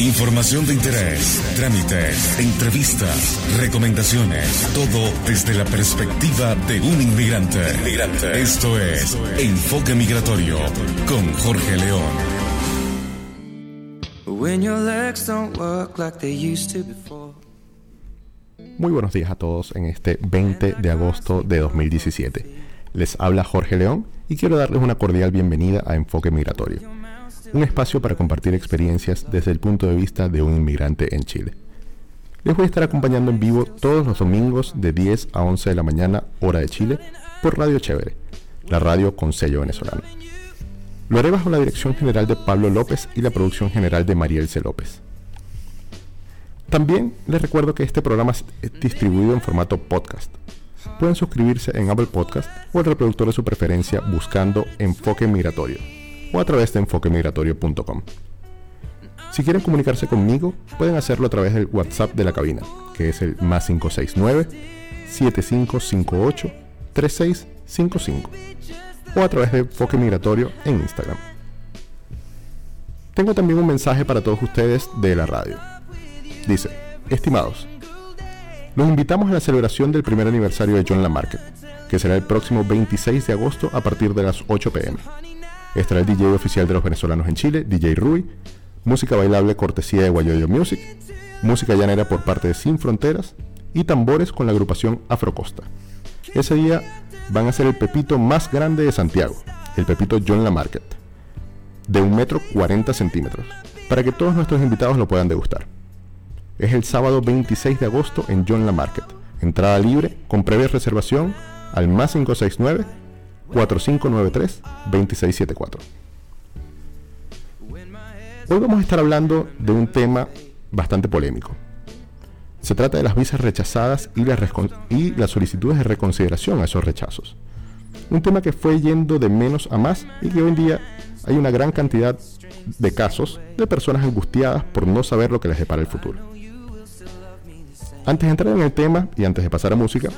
Información de interés, trámites, entrevistas, recomendaciones, todo desde la perspectiva de un inmigrante. Esto es Enfoque Migratorio con Jorge León. Muy buenos días a todos en este 20 de agosto de 2017. Les habla Jorge León y quiero darles una cordial bienvenida a Enfoque Migratorio un espacio para compartir experiencias desde el punto de vista de un inmigrante en Chile. Les voy a estar acompañando en vivo todos los domingos de 10 a 11 de la mañana, hora de Chile, por Radio Chévere, la radio con sello venezolano. Lo haré bajo la dirección general de Pablo López y la producción general de Mariel C. López. También les recuerdo que este programa es distribuido en formato podcast. Pueden suscribirse en Apple Podcast o el reproductor de su preferencia buscando Enfoque Migratorio o a través de enfoquemigratorio.com. Si quieren comunicarse conmigo, pueden hacerlo a través del WhatsApp de la cabina, que es el más 569 7558 3655 o a través de Enfoque Migratorio en Instagram. Tengo también un mensaje para todos ustedes de la radio. Dice, estimados, los invitamos a la celebración del primer aniversario de John Lamarket, que será el próximo 26 de agosto a partir de las 8 pm. Estará el DJ oficial de los venezolanos en Chile, DJ Rui, música bailable cortesía de Guayoyo Music, música llanera por parte de Sin Fronteras y tambores con la agrupación Afrocosta. Ese día van a ser el pepito más grande de Santiago, el pepito John Lamarket, de un metro 40 centímetros, para que todos nuestros invitados lo puedan degustar. Es el sábado 26 de agosto en John Lamarket. Entrada libre con previa reservación al más 569 4593-2674. Hoy vamos a estar hablando de un tema bastante polémico. Se trata de las visas rechazadas y las, y las solicitudes de reconsideración a esos rechazos. Un tema que fue yendo de menos a más y que hoy en día hay una gran cantidad de casos de personas angustiadas por no saber lo que les depara el futuro. Antes de entrar en el tema y antes de pasar a música,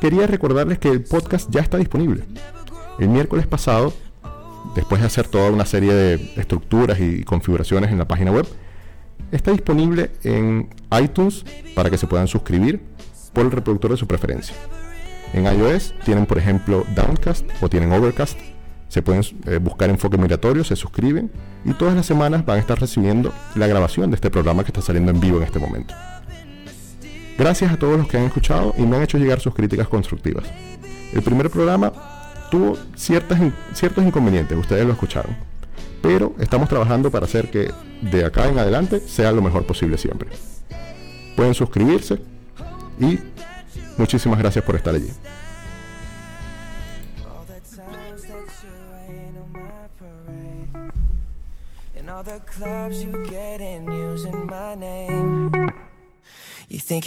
quería recordarles que el podcast ya está disponible. El miércoles pasado, después de hacer toda una serie de estructuras y configuraciones en la página web, está disponible en iTunes para que se puedan suscribir por el reproductor de su preferencia. En iOS tienen, por ejemplo, Downcast o tienen Overcast. Se pueden eh, buscar enfoque migratorio, se suscriben y todas las semanas van a estar recibiendo la grabación de este programa que está saliendo en vivo en este momento. Gracias a todos los que han escuchado y me han hecho llegar sus críticas constructivas. El primer programa tuvo ciertas, ciertos inconvenientes, ustedes lo escucharon. Pero estamos trabajando para hacer que de acá en adelante sea lo mejor posible siempre. Pueden suscribirse y muchísimas gracias por estar allí. You think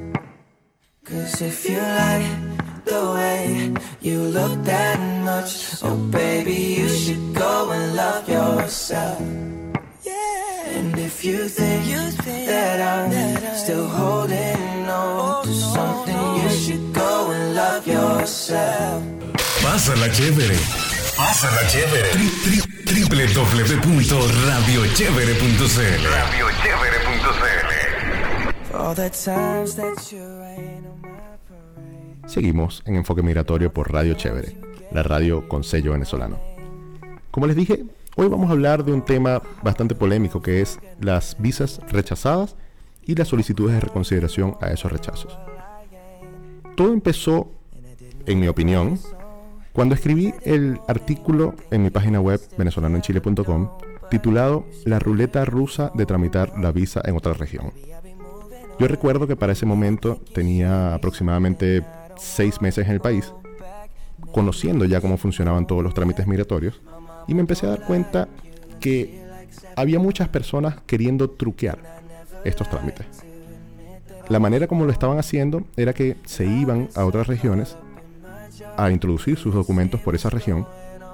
Cause if you like the way you look that much, oh baby, you should go and love yourself. And if you think, that I'm still holding on to something, you should go and love yourself. Pásala chévere. Pásala chévere. Tri- tri- www.radiochevere.cl all the times that you rain on my parade. Seguimos en Enfoque Migratorio por Radio Chévere, la radio con sello venezolano. Como les dije, hoy vamos a hablar de un tema bastante polémico que es las visas rechazadas y las solicitudes de reconsideración a esos rechazos. Todo empezó, en mi opinión, cuando escribí el artículo en mi página web venezolanoenchile.com titulado La ruleta rusa de tramitar la visa en otra región. Yo recuerdo que para ese momento tenía aproximadamente seis meses en el país, conociendo ya cómo funcionaban todos los trámites migratorios, y me empecé a dar cuenta que había muchas personas queriendo truquear estos trámites. La manera como lo estaban haciendo era que se iban a otras regiones a introducir sus documentos por esa región,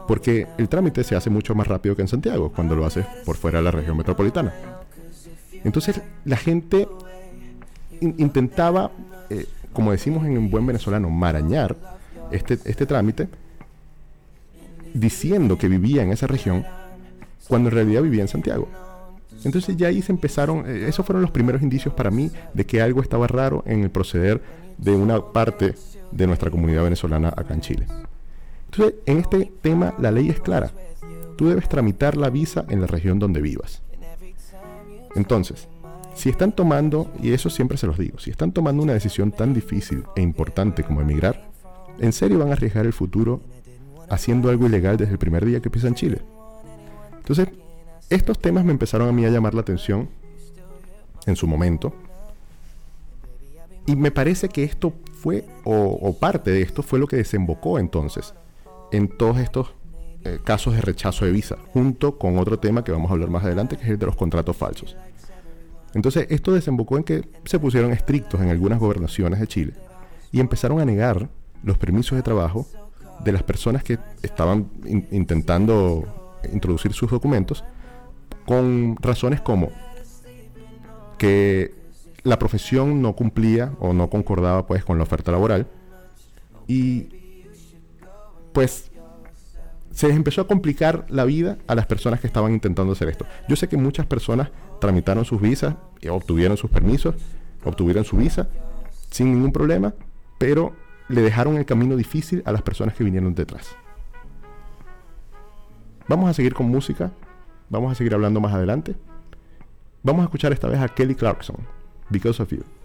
porque el trámite se hace mucho más rápido que en Santiago, cuando lo haces por fuera de la región metropolitana. Entonces la gente in- intentaba, eh, como decimos en un buen venezolano, marañar este, este trámite, diciendo que vivía en esa región, cuando en realidad vivía en Santiago. Entonces ya ahí se empezaron, eh, esos fueron los primeros indicios para mí de que algo estaba raro en el proceder de una parte de nuestra comunidad venezolana acá en Chile. Entonces, en este tema la ley es clara. Tú debes tramitar la visa en la región donde vivas. Entonces, si están tomando, y eso siempre se los digo, si están tomando una decisión tan difícil e importante como emigrar, ¿en serio van a arriesgar el futuro haciendo algo ilegal desde el primer día que pisan Chile? Entonces, estos temas me empezaron a mí a llamar la atención en su momento. Y me parece que esto fue, o, parte de esto fue lo que desembocó entonces en todos estos eh, casos de rechazo de visa, junto con otro tema que vamos a hablar más adelante, que es el de los contratos falsos. Entonces, esto desembocó en que se pusieron estrictos en algunas gobernaciones de Chile y empezaron a negar los permisos de trabajo de las personas que estaban in- intentando introducir sus documentos con razones como que la profesión no cumplía o no concordaba pues con la oferta laboral y pues se les empezó a complicar la vida a las personas que estaban intentando hacer esto. Yo sé que muchas personas tramitaron sus visas, y obtuvieron sus permisos, obtuvieron su visa sin ningún problema, pero le dejaron el camino difícil a las personas que vinieron detrás. Vamos a seguir con música, vamos a seguir hablando más adelante. Vamos a escuchar esta vez a Kelly Clarkson, Because of You.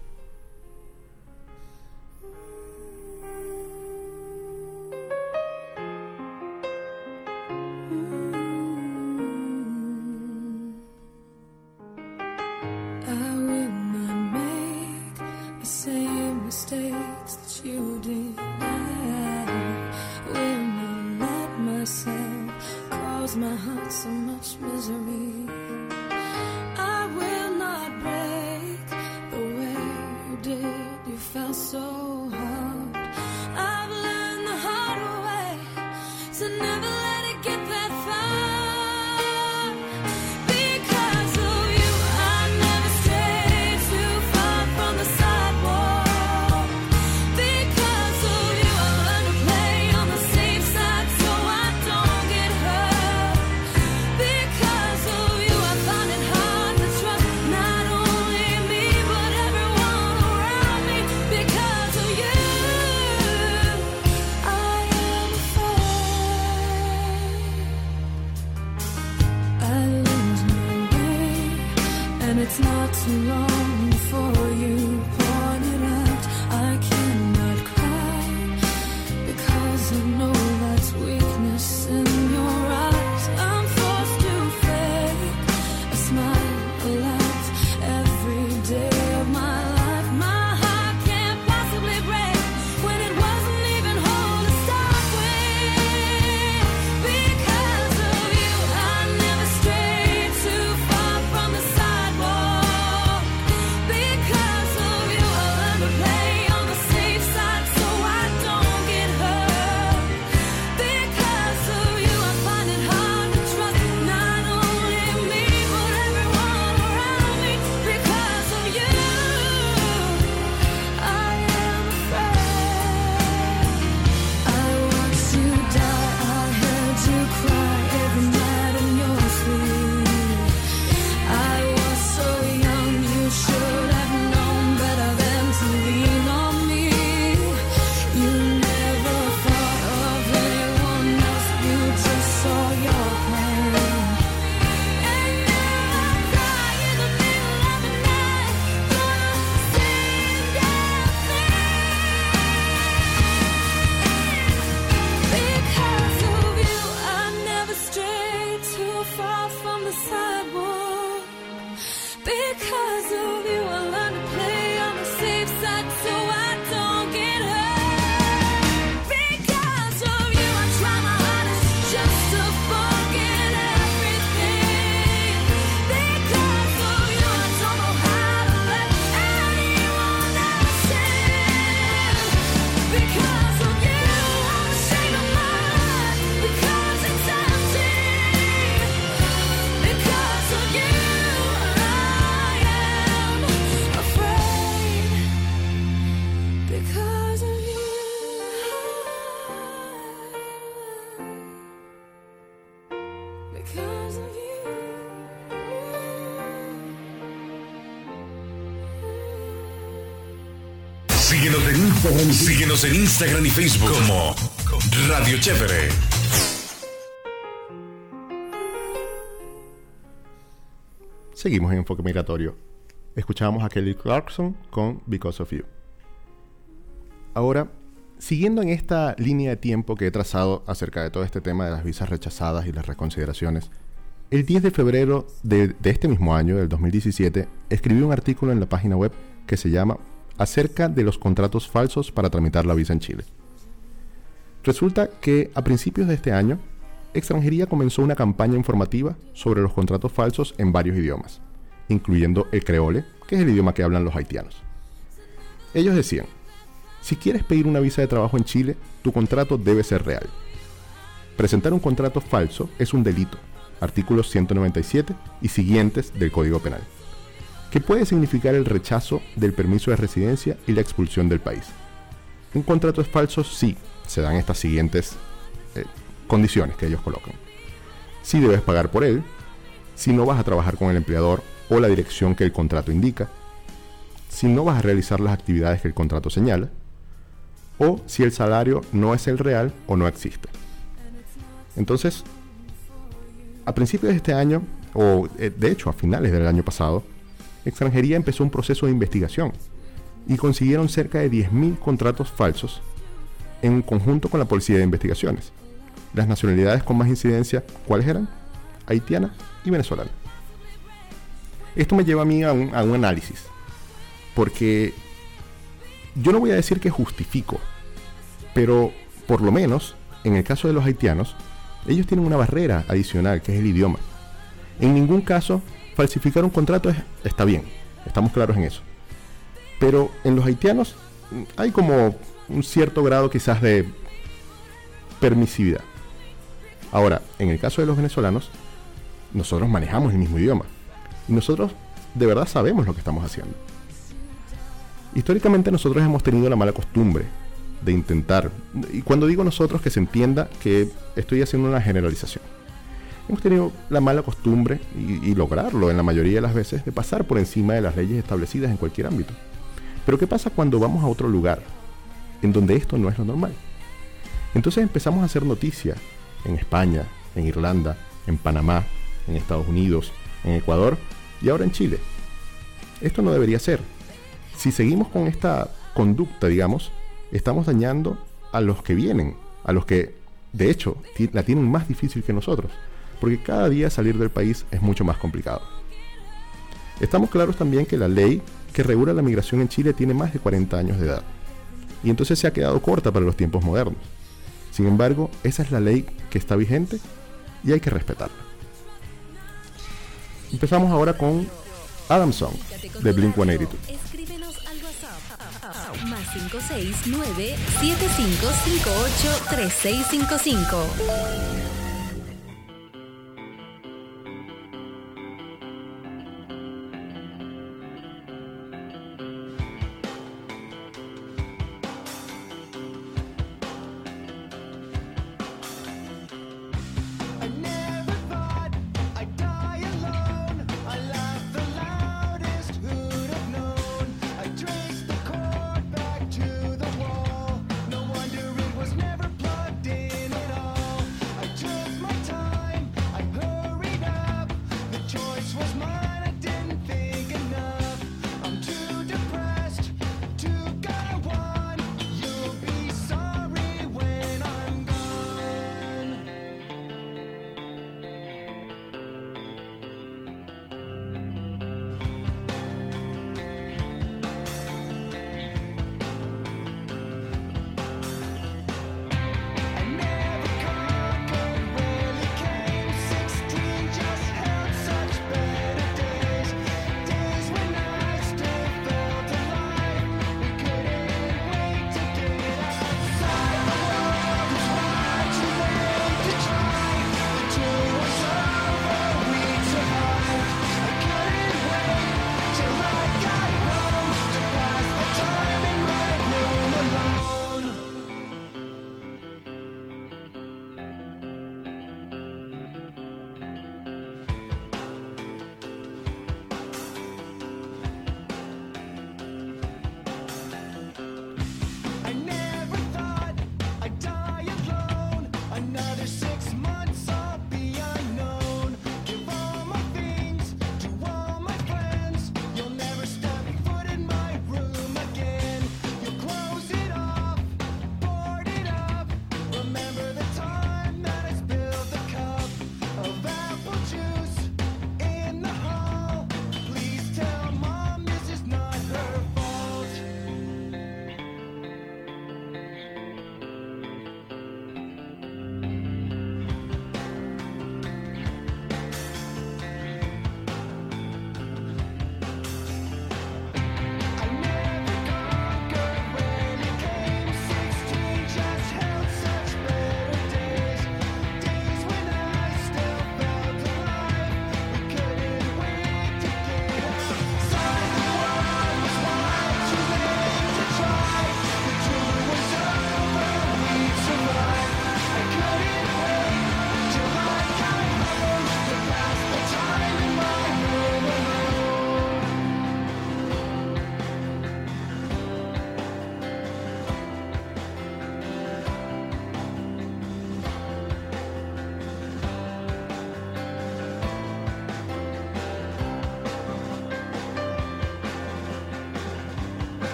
Síguenos en Instagram y Facebook como Radio Chévere. Seguimos en Enfoque Migratorio. Escuchábamos a Kelly Clarkson con Because of You. Ahora, siguiendo en esta línea de tiempo que he trazado acerca de todo este tema de las visas rechazadas y las reconsideraciones, el 10 de febrero de, de este mismo año, del 2017, escribí un artículo en la página web que se llama Acerca de los contratos falsos para tramitar la visa en Chile. Resulta que a principios de este año, Extranjería comenzó una campaña informativa sobre los contratos falsos en varios idiomas, incluyendo el creole, que es el idioma que hablan los haitianos. Ellos decían, si quieres pedir una visa de trabajo en Chile, tu contrato debe ser real. Presentar un contrato falso es un delito, artículos 197 y siguientes del Código Penal, que puede significar el rechazo del permiso de residencia y la expulsión del país. Un contrato es falso si se dan estas siguientes eh, condiciones que ellos colocan. Si debes pagar por él, si no vas a trabajar con el empleador o la dirección que el contrato indica, si no vas a realizar las actividades que el contrato señala, o si el salario no es el real o no existe. Entonces, a principios de este año, o eh, de hecho a finales del año pasado, Extranjería empezó un proceso de investigación y consiguieron cerca de 10.000 contratos falsos en conjunto con la Policía de Investigaciones. Las nacionalidades con más incidencia, ¿cuáles eran? Haitiana y venezolana. Esto me lleva a mí a un, a un análisis, porque yo no voy a decir que justifico, pero por lo menos en el caso de los haitianos, Ellos tienen una barrera adicional, que es el idioma. En ningún caso, falsificar un contrato es- está bien, estamos claros en eso. Pero en los haitianos hay como un cierto grado quizás de permisividad. Ahora, en el caso de los venezolanos, nosotros manejamos el mismo idioma. Y nosotros de verdad sabemos lo que estamos haciendo. Históricamente nosotros hemos tenido la mala costumbre de intentar, y cuando digo nosotros que se entienda que estoy haciendo una generalización, hemos tenido la mala costumbre, y, lograrlo en la mayoría de las veces, de pasar por encima de las leyes establecidas en cualquier ámbito. Pero ¿qué pasa cuando vamos a otro lugar en donde esto no es lo normal? Entonces empezamos a hacer noticia en España, en Irlanda, en Panamá, en Estados Unidos, en Ecuador y ahora en Chile. Esto no debería ser. Si seguimos con esta conducta, digamos, estamos dañando a los que vienen, a los que, de hecho, la tienen más difícil que nosotros, porque cada día salir del país es mucho más complicado. Estamos claros también que la ley que regula la migración en Chile tiene más de 40 años de edad, y entonces se ha quedado corta para los tiempos modernos. Sin embargo, esa es la ley que está vigente y hay que respetarla. Empezamos ahora con Adam Song de Blink 182. Escríbenos al WhatsApp. Más 569 7558 3655.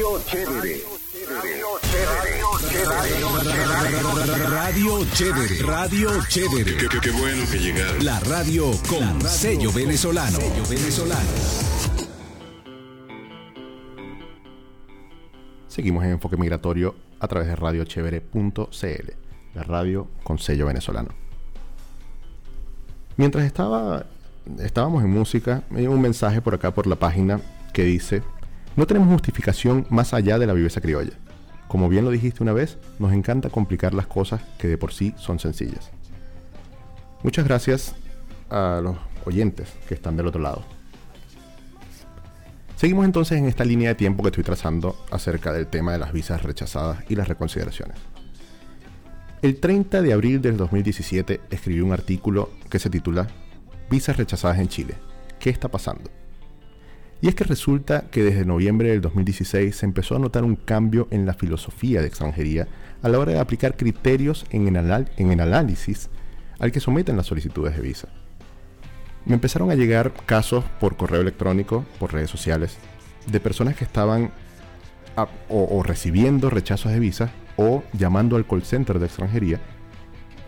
Radio Chévere. Radio Chévere. Radio Chévere. Qué, qué- qué bueno que llegaron. La radio con sello venezolano. Sello venezolano. Seguimos en Enfoque Migratorio a través de radiochevere.cl, la radio con sello venezolano. Mientras estaba, estábamos en música, me llegó un mensaje por acá por la página que dice, no tenemos justificación más allá de la viveza criolla. Como bien lo dijiste una vez, nos encanta complicar las cosas que de por sí son sencillas. Muchas gracias a los oyentes que están del otro lado. Seguimos entonces en esta línea de tiempo que estoy trazando acerca del tema de las visas rechazadas y las reconsideraciones. El 30 de abril del 2017 escribí un artículo que se titula Visas rechazadas en Chile. ¿Qué está pasando? Y es que resulta que desde noviembre del 2016 se empezó a notar un cambio en la filosofía de extranjería a la hora de aplicar criterios en el, anal- en el análisis al que someten las solicitudes de visa. Me empezaron a llegar casos por correo electrónico, por redes sociales, de personas que estaban o, recibiendo rechazos de visa o llamando al call center de extranjería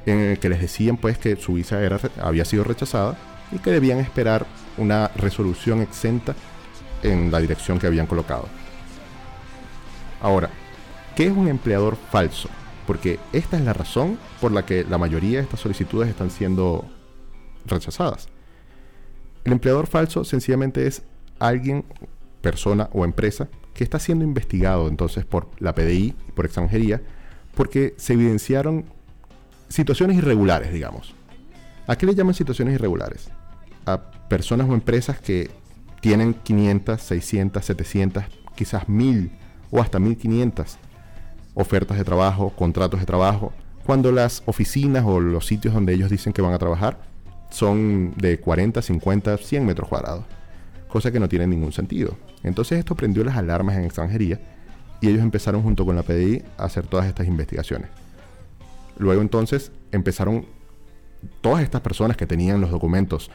en el que les decían pues que su visa era, había sido rechazada y que debían esperar una resolución exenta en la dirección que habían colocado. Ahora, ¿qué es un empleador falso? Porque esta es la razón por la que la mayoría de estas solicitudes están siendo rechazadas. El empleador falso sencillamente es alguien, persona o empresa que está siendo investigado entonces por la PDI y por extranjería porque se evidenciaron situaciones irregulares, digamos. ¿A qué le llaman situaciones irregulares? A personas o empresas que tienen 500, 600, 700, quizás 1000 o hasta 1500 ofertas de trabajo, contratos de trabajo, cuando las oficinas o los sitios donde ellos dicen que van a trabajar son de 40, 50, 100 metros cuadrados, cosa que no tiene ningún sentido. Entonces esto prendió las alarmas en extranjería y ellos empezaron junto con la PDI a hacer todas estas investigaciones. Luego entonces empezaron todas estas personas que tenían los documentos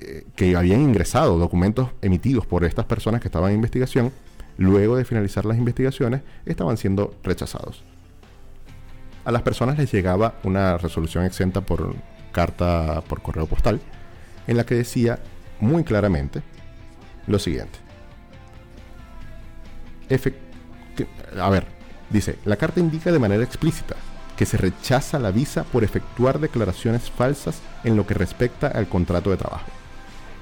eh, que habían ingresado, documentos emitidos por estas personas que estaban en investigación, luego de finalizar las investigaciones, estaban siendo rechazados. A las personas les llegaba una resolución exenta por carta por correo postal, en la que decía muy claramente lo siguiente. Que- a ver, dice, la carta indica de manera explícita que se rechaza la visa por efectuar declaraciones falsas en lo que respecta al contrato de trabajo.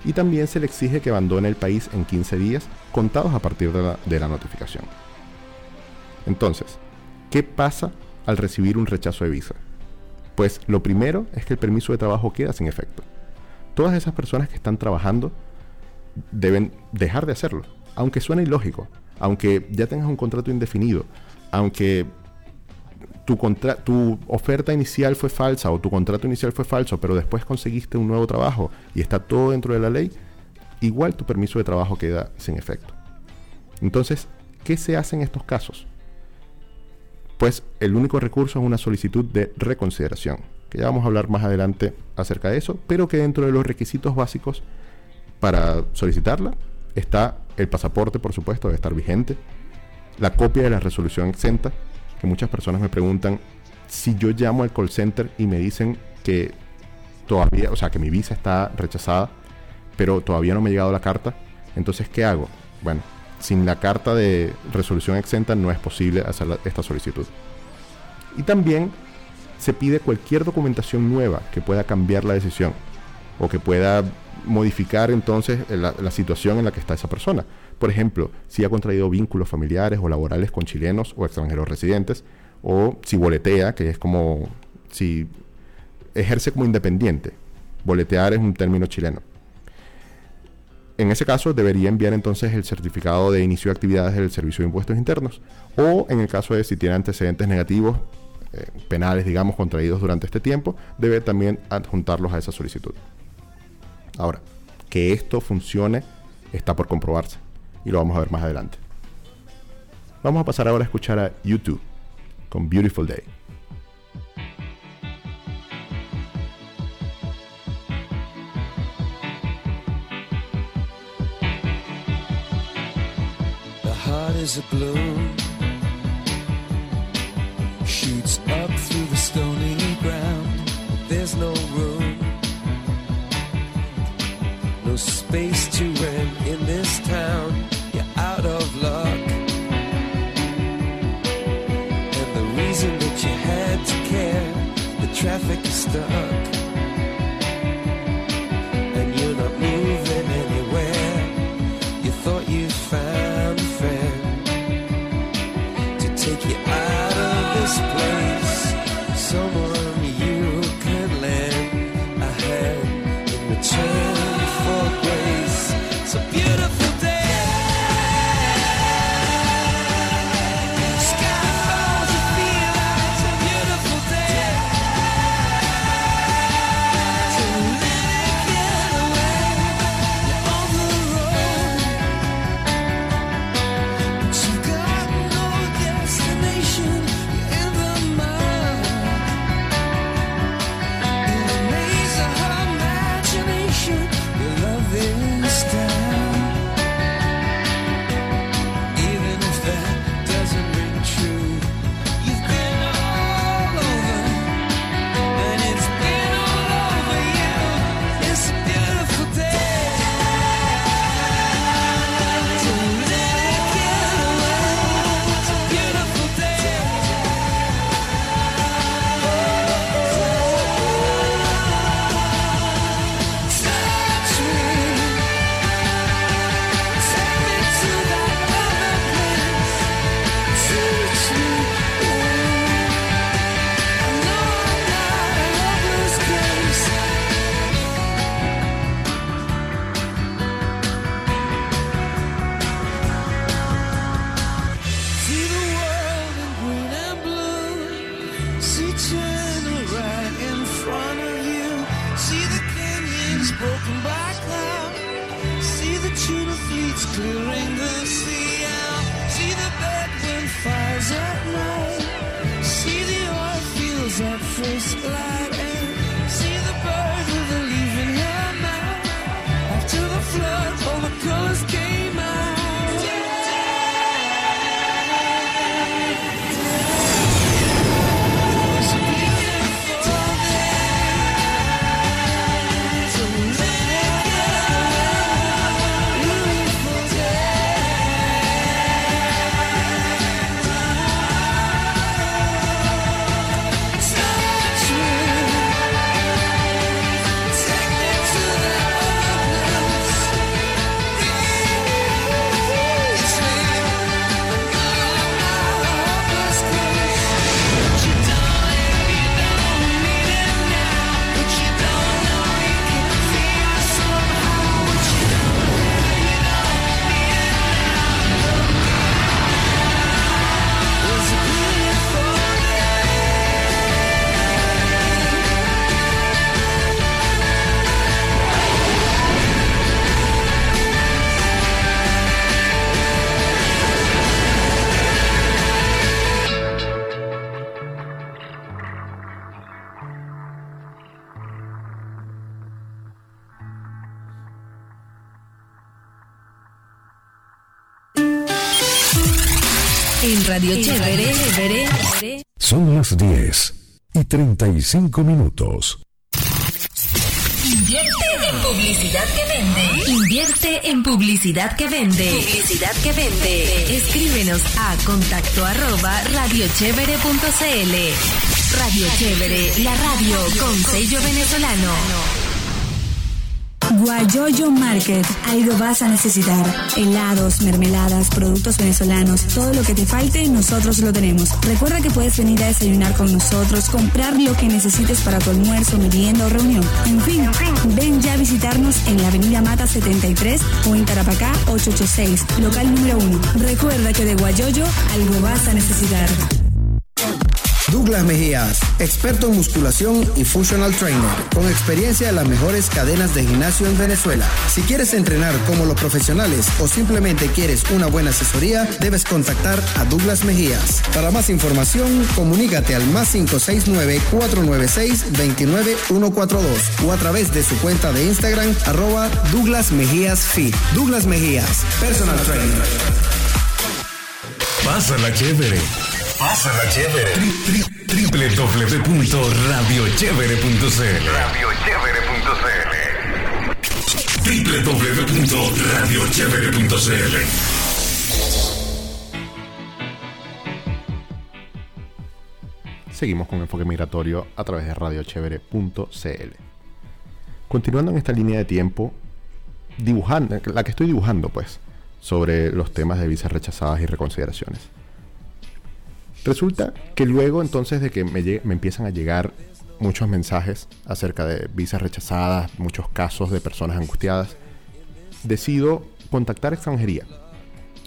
Y también se le exige que abandone el país en 15 días contados a partir de la, notificación. Entonces, ¿qué pasa al recibir un rechazo de visa? Pues lo primero es que el permiso de trabajo queda sin efecto. Todas esas personas que están trabajando deben dejar de hacerlo, aunque suene ilógico, aunque ya tengas un contrato indefinido, aunque tu, oferta inicial fue falsa o tu contrato inicial fue falso, pero después conseguiste un nuevo trabajo y está todo dentro de la ley, igual tu permiso de trabajo queda sin efecto. Entonces, ¿qué se hace en estos casos? Pues el único recurso es una solicitud de reconsideración, que ya vamos a hablar más adelante acerca de eso, pero que dentro de los requisitos básicos para solicitarla está el pasaporte, por supuesto, debe estar vigente, la copia de la resolución exenta, que muchas personas me preguntan si yo llamo al call center y me dicen que todavía, o sea, que mi visa está rechazada, pero todavía no me ha llegado la carta, entonces ¿qué hago? Bueno, sin la carta de resolución exenta no es posible hacer esta solicitud. Y también se pide cualquier documentación nueva que pueda cambiar la decisión o que pueda modificar entonces la situación en la que está esa persona. Por ejemplo, si ha contraído vínculos familiares o laborales con chilenos o extranjeros residentes, o si boletea, que es como si ejerce como independiente. Boletear es un término chileno. En ese caso, debería enviar entonces el certificado de inicio de actividades del Servicio de Impuestos Internos, o en el caso de si tiene antecedentes negativos, eh, penales, digamos, contraídos durante este tiempo, debe también adjuntarlos a esa solicitud. Ahora, que esto funcione está por comprobarse y lo vamos a ver más adelante. Vamos a pasar ahora a escuchar a YouTube con Beautiful Day. The heart is a balloon. Traffic is stuck. Fleets clearing the sea out. See the fires at night. See the oil fields at first light. En Radio Chévere, Chévere, Son las 10 y 35 minutos. Invierte en publicidad que vende. Invierte en publicidad que vende. Publicidad que vende. Escríbenos a contacto arroba radiochevere.cl. Radio Chévere, la radio con sello venezolano. Guayoyo Market, algo vas a necesitar. Helados, mermeladas, productos venezolanos, todo lo que te falte, nosotros lo tenemos. Recuerda que puedes venir a desayunar con nosotros, comprar lo que necesites para tu almuerzo, merienda o reunión. En fin, ven ya a visitarnos en la avenida Mata 73 o en Tarapacá 886, local número 1. Recuerda que de Guayoyo, algo vas a necesitar. Douglas Mejías, experto en musculación y functional trainer, con experiencia de las mejores cadenas de gimnasio en Venezuela. Si quieres entrenar como los profesionales o simplemente quieres una buena asesoría, debes contactar a Douglas Mejías. Para más información, comunícate al más 569-496-29142 o a través de su cuenta de Instagram, arroba Douglas Mejías Fit. Douglas Mejías, personal trainer. Pásala chévere. Pásala chévere. Www.radiochévere.cl Radiochévere.cl www.radiochévere.cl Seguimos con Enfoque Migratorio a través de radiochevere.cl. Continuando en esta línea de tiempo, dibujando, la que estoy dibujando, pues, sobre los temas de visas rechazadas y reconsideraciones. Resulta que luego entonces de que me, me empiezan a llegar muchos mensajes acerca de visas rechazadas, muchos casos de personas angustiadas, decido contactar extranjería.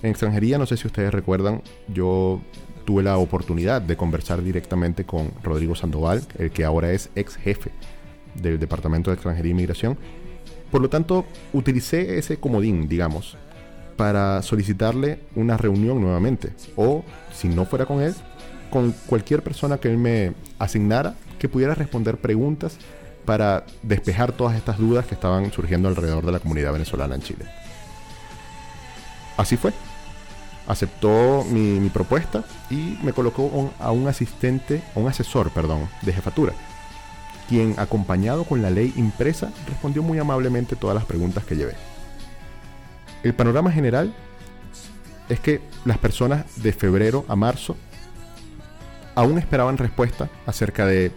En extranjería, no sé si ustedes recuerdan, yo tuve la oportunidad de conversar directamente con Rodrigo Sandoval, el que ahora es ex jefe del Departamento de Extranjería e Inmigración. Por lo tanto, utilicé ese comodín, digamos, para solicitarle una reunión nuevamente. O, si no fuera con él, con cualquier persona que él me asignara que pudiera responder preguntas para despejar todas estas dudas que estaban surgiendo alrededor de la comunidad venezolana en Chile. Así fue. Aceptó mi, propuesta y me colocó a un asistente, un asesor, perdón, de jefatura, quien acompañado con la ley impresa respondió muy amablemente todas las preguntas que llevé. El panorama general es que las personas de febrero a marzo aún esperaban respuesta acerca de,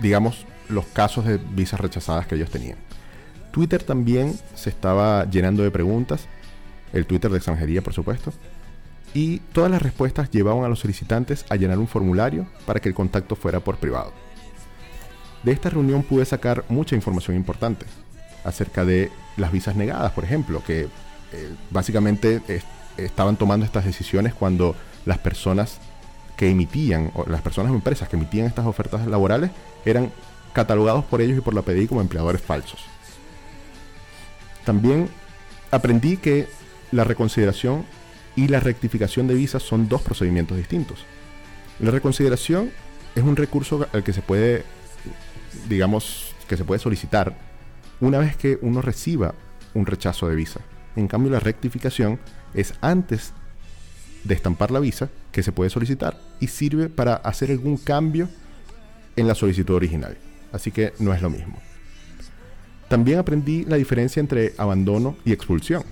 digamos, los casos de visas rechazadas que ellos tenían. Twitter también se estaba llenando de preguntas, el Twitter de extranjería, por supuesto, y todas las respuestas llevaban a los solicitantes a llenar un formulario para que el contacto fuera por privado. De esta reunión pude sacar mucha información importante acerca de las visas negadas, por ejemplo, que eh, básicamente es- estaban tomando estas decisiones cuando las personas que emitían, o las personas o empresas que emitían estas ofertas laborales eran catalogados por ellos y por la PDI como empleadores falsos. También aprendí que la reconsideración y la rectificación de visas son dos procedimientos distintos. La reconsideración es un recurso al que se puede, digamos, que se puede solicitar una vez que uno reciba un rechazo de visa. En cambio, la rectificación es antes de estampar la visa que se puede solicitar y sirve para hacer algún cambio en la solicitud original. Así que no es lo mismo. También aprendí la diferencia entre abandono y expulsión.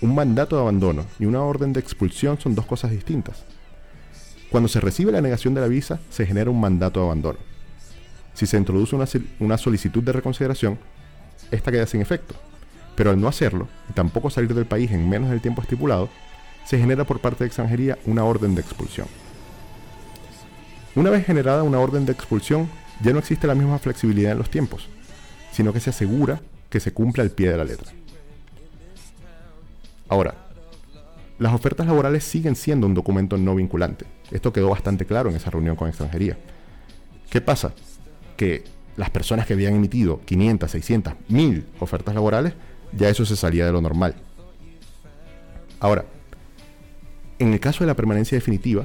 Un mandato de abandono y una orden de expulsión son dos cosas distintas. Cuando se recibe la negación de la visa, se genera un mandato de abandono. Si se introduce una, una solicitud de reconsideración, esta queda sin efecto. Pero al no hacerlo, y tampoco salir del país en menos del tiempo estipulado, se genera por parte de extranjería una orden de expulsión. Una vez generada una orden de expulsión, ya no existe la misma flexibilidad en los tiempos, sino que se asegura que se cumpla al pie de la letra. Ahora, las ofertas laborales siguen siendo un documento no vinculante. Esto quedó bastante claro en esa reunión con extranjería. ¿Qué pasa? Que las personas que habían emitido 500, 600, 1000 ofertas laborales, ya eso se salía de lo normal. Ahora, en el caso de la permanencia definitiva,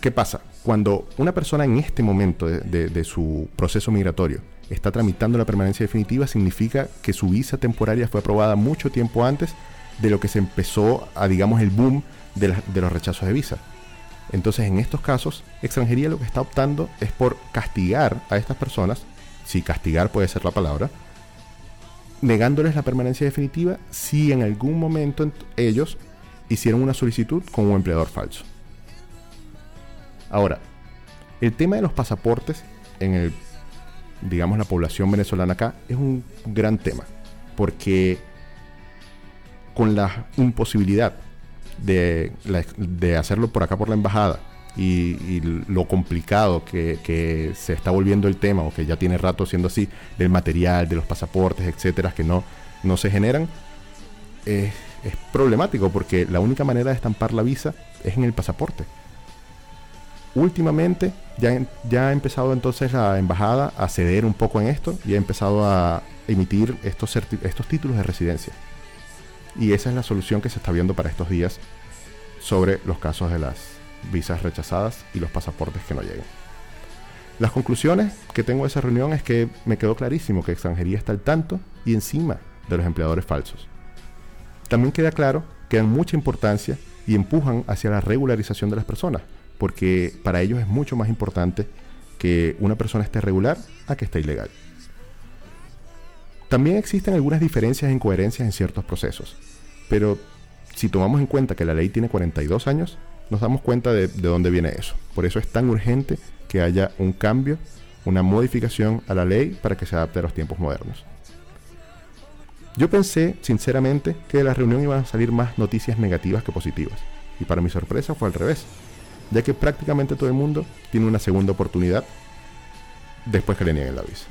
¿qué pasa? Cuando una persona en este momento de, su proceso migratorio está tramitando la permanencia definitiva, significa que su visa temporaria fue aprobada mucho tiempo antes de lo que se empezó a, digamos, el boom de, de los rechazos de visa. Entonces, en estos casos, extranjería lo que está optando es por castigar a estas personas, si castigar puede ser la palabra, negándoles la permanencia definitiva si en algún momento ent- ellos hicieron una solicitud con un empleador falso. Ahora, el tema de los pasaportes en el, digamos, la población venezolana acá es un gran tema, porque con la imposibilidad de, de hacerlo por acá por la embajada y, y lo complicado que, que se está volviendo el tema, o que ya tiene rato siendo así, del material, de los pasaportes, etcétera, que no, no se generan, es, es problemático porque la única manera de estampar la visa es en el pasaporte. Últimamente ya, ya ha empezado entonces la embajada a ceder un poco en esto y ha empezado a emitir estos, estos títulos de residencia. Y esa es la solución que se está viendo para estos días sobre los casos de las visas rechazadas y los pasaportes que no llegan. Las conclusiones que tengo de esa reunión es que me quedó clarísimo que extranjería está al tanto y encima de los empleadores falsos. También queda claro que dan mucha importancia y empujan hacia la regularización de las personas, porque para ellos es mucho más importante que una persona esté regular a que esté ilegal. También existen algunas diferencias e incoherencias en ciertos procesos, pero si tomamos en cuenta que la ley tiene 42 años, nos damos cuenta de, de dónde viene eso. Por eso es tan urgente que haya un cambio, una modificación a la ley para que se adapte a los tiempos modernos. Yo pensé, sinceramente, que de la reunión iban a salir más noticias negativas que positivas, y para mi sorpresa fue al revés, ya que prácticamente todo el mundo tiene una segunda oportunidad después que le nieguen la visa.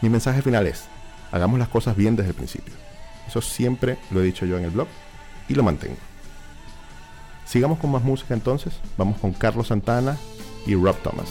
Mi mensaje final es, hagamos las cosas bien desde el principio. Eso siempre lo he dicho yo en el blog y lo mantengo. Sigamos con más música entonces, vamos con Carlos Santana y Rob Thomas.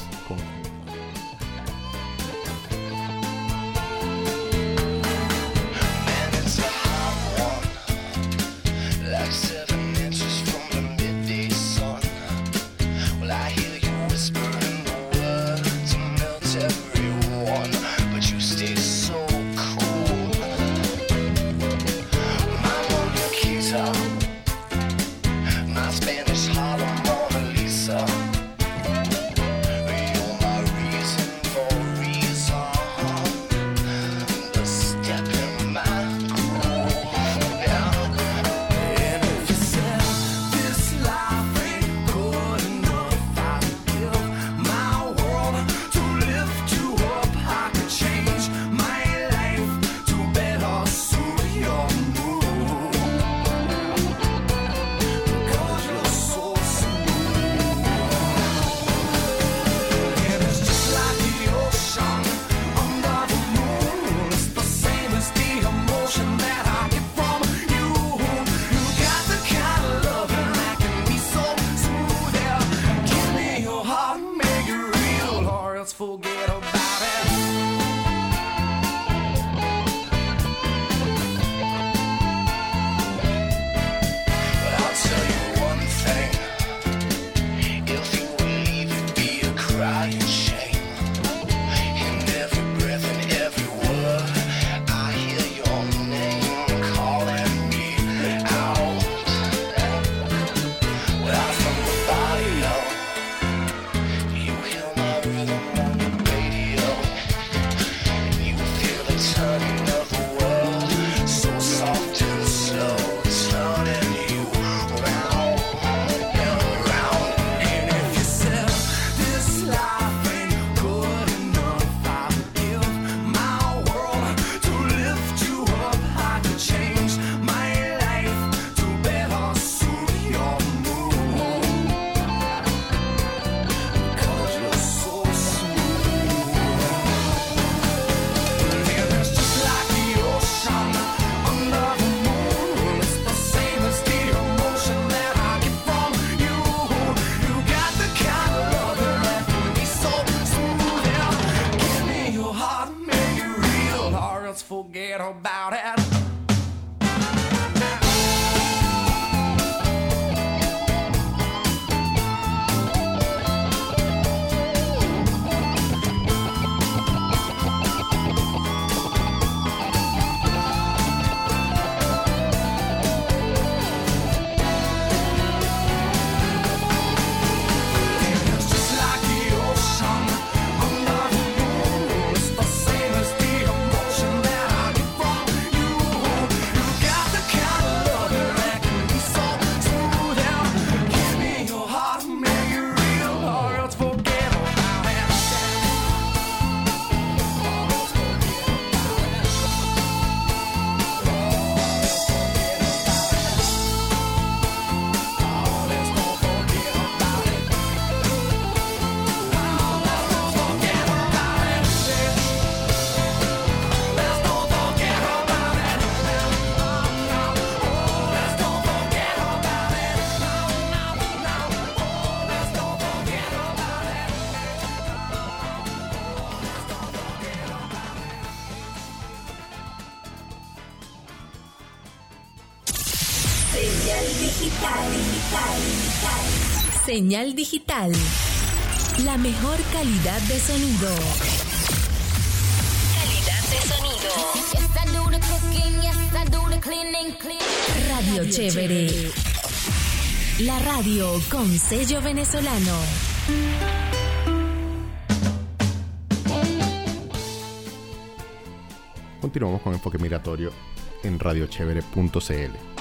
Señal digital. La mejor calidad de sonido. Calidad de sonido. Yes, I do. Radio, radio Chévere. Chévere. La radio con sello venezolano. Continuamos con Enfoque Migratorio en radiochévere.cl.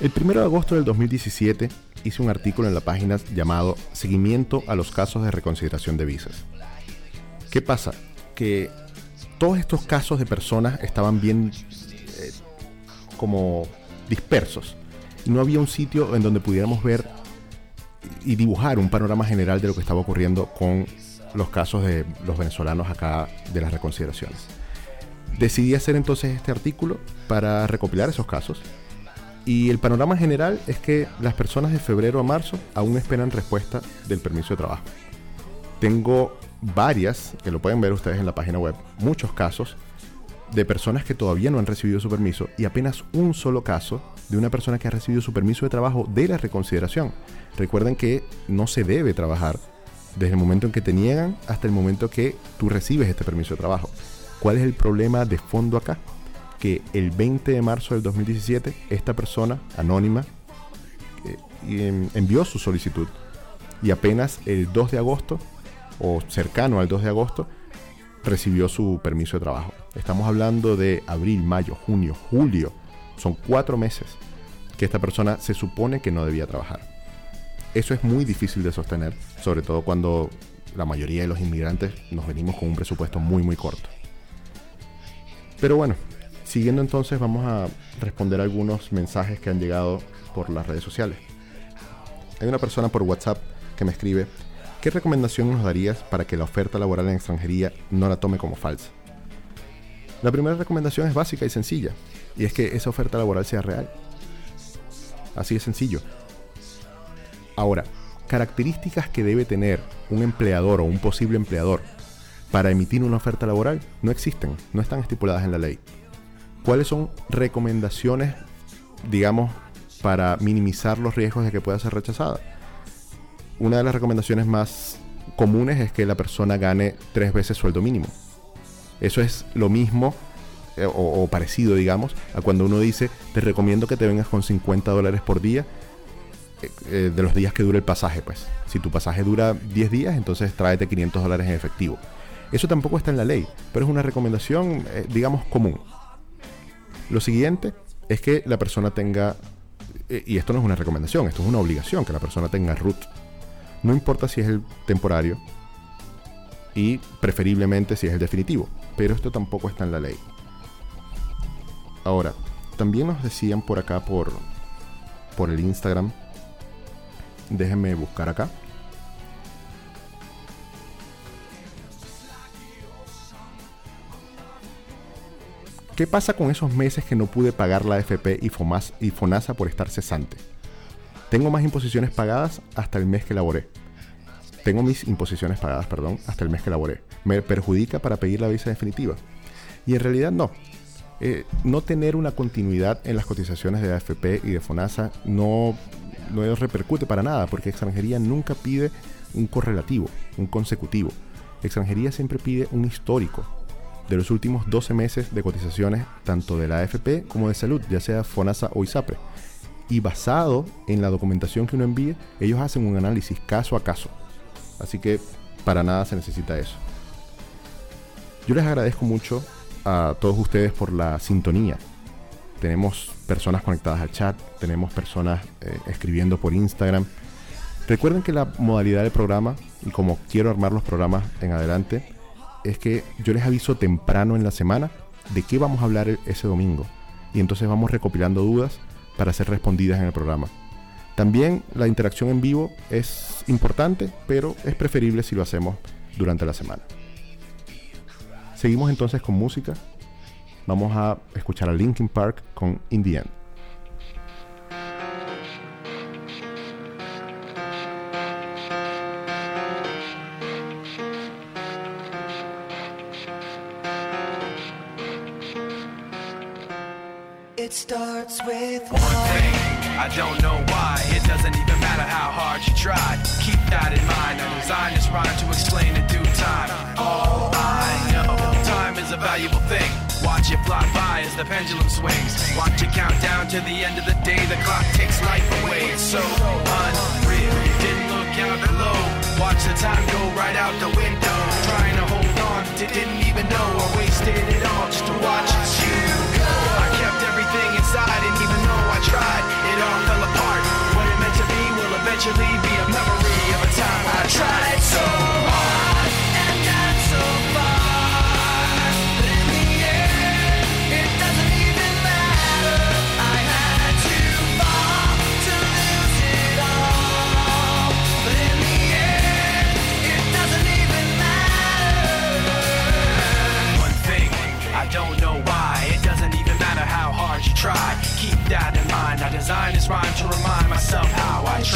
El 1 de agosto del 2017 hice un artículo en la página llamado Seguimiento a los casos de reconsideración de visas. ¿Qué pasa? Que todos estos casos de personas estaban bien eh, como dispersos y no había un sitio en donde pudiéramos ver y dibujar un panorama general de lo que estaba ocurriendo con los casos de los venezolanos acá de las reconsideraciones. Decidí hacer entonces este artículo para recopilar esos casos y el panorama general es que las personas de febrero a marzo aún esperan respuesta del permiso de trabajo. Tengo varias, que lo pueden ver ustedes en la página web, muchos casos de personas que todavía no han recibido su permiso y apenas un solo caso de una persona que ha recibido su permiso de trabajo de la reconsideración. Recuerden que no se debe trabajar desde el momento en que te niegan hasta el momento que tú recibes este permiso de trabajo. ¿Cuál es el problema de fondo acá? Que el 20 de marzo del 2017 esta persona anónima eh, envió su solicitud y apenas el 2 de agosto o cercano al 2 de agosto recibió su permiso de trabajo. Estamos hablando de abril, mayo, junio, julio. Son cuatro meses que esta persona se supone que no debía trabajar. Eso es muy difícil de sostener, sobre todo cuando la mayoría de los inmigrantes nos venimos con un presupuesto muy muy corto. Pero bueno, siguiendo entonces vamos a responder algunos mensajes que han llegado por las redes sociales. Hay una persona por WhatsApp que me escribe, ¿qué recomendación nos darías para que la oferta laboral en extranjería no la tome como falsa? La primera recomendación es básica y sencilla, y es que esa oferta laboral sea real. Así de sencillo. Ahora, características que debe tener un empleador o un posible empleador para emitir una oferta laboral no existen, no están estipuladas en la ley. ¿Cuáles son recomendaciones, digamos, para minimizar los riesgos de que pueda ser rechazada? Una de las recomendaciones más comunes es que la persona gane tres veces sueldo mínimo. Eso es lo mismo eh, o, parecido, digamos, a cuando uno dice, te recomiendo que te vengas con 50 dólares por día eh, eh, de los días que dure el pasaje, pues. Si tu pasaje dura 10 días, entonces tráete 500 dólares en efectivo. Eso tampoco está en la ley, pero es una recomendación, digamos, común. Lo siguiente es que la persona tenga, eh, y esto no es una recomendación, esto es una obligación, que la persona tenga root. No importa si es el temporario y preferiblemente si es el definitivo, pero esto tampoco está en la ley. Ahora, también nos decían por acá por, por el Instagram, déjenme buscar acá. ¿Qué pasa con esos meses que no pude pagar la AFP y, FONASA por estar cesante? Tengo más imposiciones pagadas hasta el mes que laboré. Tengo mis imposiciones pagadas, perdón, hasta el mes que laboré. ¿Me perjudica para pedir la visa definitiva? Y en realidad no. Eh, no tener una continuidad en las cotizaciones de AFP y de FONASA no, no repercute para nada, porque extranjería nunca pide un correlativo, un consecutivo. Extranjería siempre pide un histórico de los últimos 12 meses de cotizaciones tanto de la AFP como de salud, ya sea FONASA o ISAPRE. Y basado en la documentación que uno envíe, ellos hacen un análisis caso a caso. Así que para nada se necesita eso. Yo les agradezco mucho a todos ustedes por la sintonía. Tenemos personas conectadas al chat, tenemos personas eh, escribiendo por Instagram. Recuerden que la modalidad del programa, y como quiero armar los programas en adelante, es que yo les aviso temprano en la semana de qué vamos a hablar e- ese domingo. Y entonces vamos recopilando dudas para ser respondidas en el programa. También la interacción en vivo es importante, pero es preferible si lo hacemos durante la semana. Seguimos entonces con música. Vamos a escuchar a Linkin Park con In the End.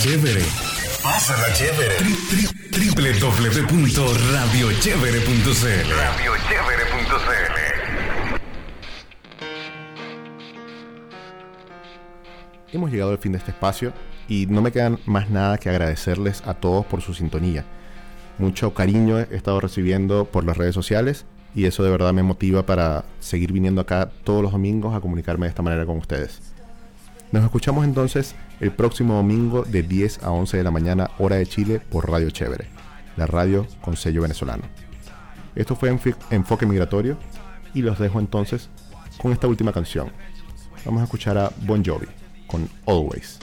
chévere. Pásala chévere. Tri- tri- www.radiochevere.cl Radiochevere.cl Hemos llegado al fin de este espacio y no me quedan más nada que agradecerles a todos por su sintonía. Mucho cariño he estado recibiendo por las redes sociales y eso de verdad me motiva para seguir viniendo acá todos los domingos a comunicarme de esta manera con ustedes. Nos escuchamos entonces el próximo domingo de 10 a 11 de la mañana hora de Chile por Radio Chévere, la radio con sello venezolano. Esto fue Enfoque Migratorio y los dejo entonces con esta última canción. Vamos a escuchar a Bon Jovi con Always.